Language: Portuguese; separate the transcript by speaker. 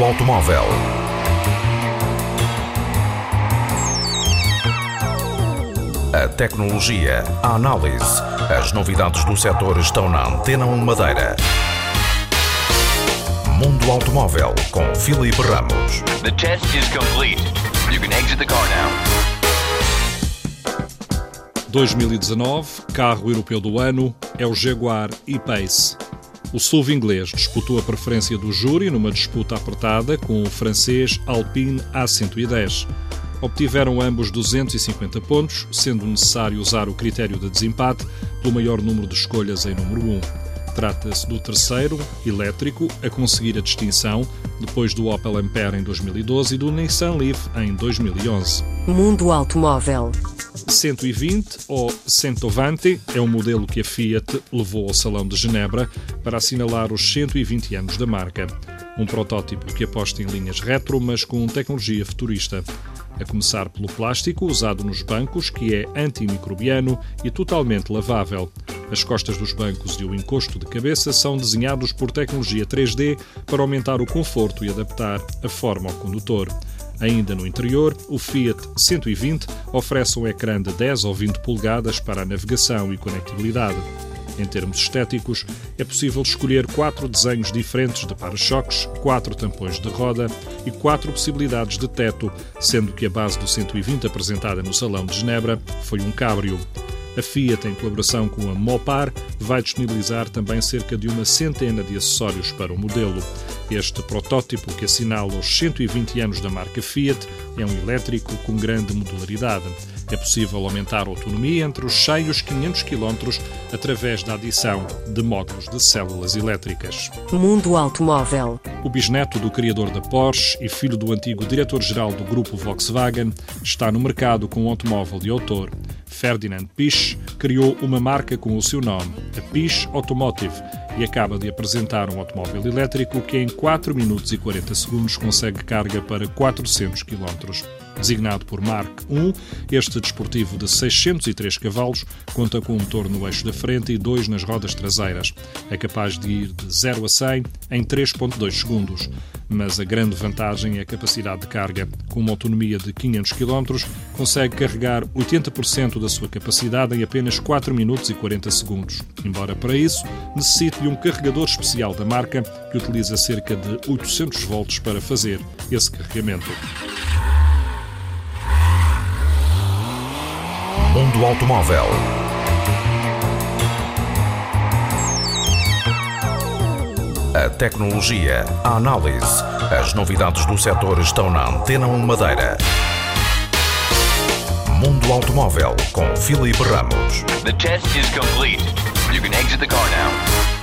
Speaker 1: automóvel. A tecnologia, a análise, as novidades do setor estão na Antena 1 Madeira. Mundo Automóvel com Filipe Ramos.
Speaker 2: The test is complete. You can exit the car now.
Speaker 3: 2019, carro europeu do ano é o Jaguar E-Pace. O SUV inglês disputou a preferência do júri numa disputa apertada com o francês Alpine A110. Obtiveram ambos 250 pontos, sendo necessário usar o critério de desempate pelo maior número de escolhas em número 1. Trata-se do terceiro, elétrico, a conseguir a distinção, depois do Opel Ampera em 2012 e do Nissan Leaf em 2011.
Speaker 4: Mundo Automóvel.
Speaker 3: 120 ou 120 é o modelo que a Fiat levou ao Salão de Genebra para assinalar os 120 anos da marca. Um protótipo que aposta em linhas retro, mas com tecnologia futurista. A começar pelo plástico usado nos bancos, que é antimicrobiano e totalmente lavável. As costas dos bancos e o encosto de cabeça são desenhados por tecnologia 3D para aumentar o conforto e adaptar a forma ao condutor. Ainda no interior, o Fiat 120 oferece um ecrã de 10 ou 20 polegadas para a navegação e conectividade. Em termos estéticos, é possível escolher quatro desenhos diferentes de para-choques, quatro tampões de roda e quatro possibilidades de teto, sendo que a base do 120 apresentada no Salão de Genebra foi um cabrio. A Fiat, em colaboração com a Mopar, vai disponibilizar também cerca de uma centena de acessórios para o modelo. Este protótipo, que assinala os 120 anos da marca Fiat, é um elétrico com grande modularidade. É possível aumentar a autonomia entre os cheios 500 km através da adição de módulos de células elétricas.
Speaker 4: Mundo Automóvel.
Speaker 3: O bisneto do criador da Porsche e filho do antigo diretor-geral do grupo Volkswagen está no mercado com um automóvel de autor. Ferdinand Pisch criou uma marca com o seu nome, a Pisch Automotive, e acaba de apresentar um automóvel elétrico que em 4 minutos e 40 segundos consegue carga para 400 km. Designado por Mark I, este desportivo de 603 cavalos conta com um motor no eixo da frente e dois nas rodas traseiras. É capaz de ir de 0 a 100 em 3.2 segundos. Mas a grande vantagem é a capacidade de carga. Com uma autonomia de 500 km, consegue carregar 80% da sua capacidade em apenas 4 minutos e 40 segundos. Embora para isso necessite de um carregador especial da marca que utiliza cerca de 800 volts para fazer esse carregamento.
Speaker 1: Mundo Automóvel. A tecnologia, a análise, as novidades do setor estão na Antena 1 Madeira. Mundo Automóvel com Filipe Ramos.
Speaker 2: The test is complete. You can exit the car now.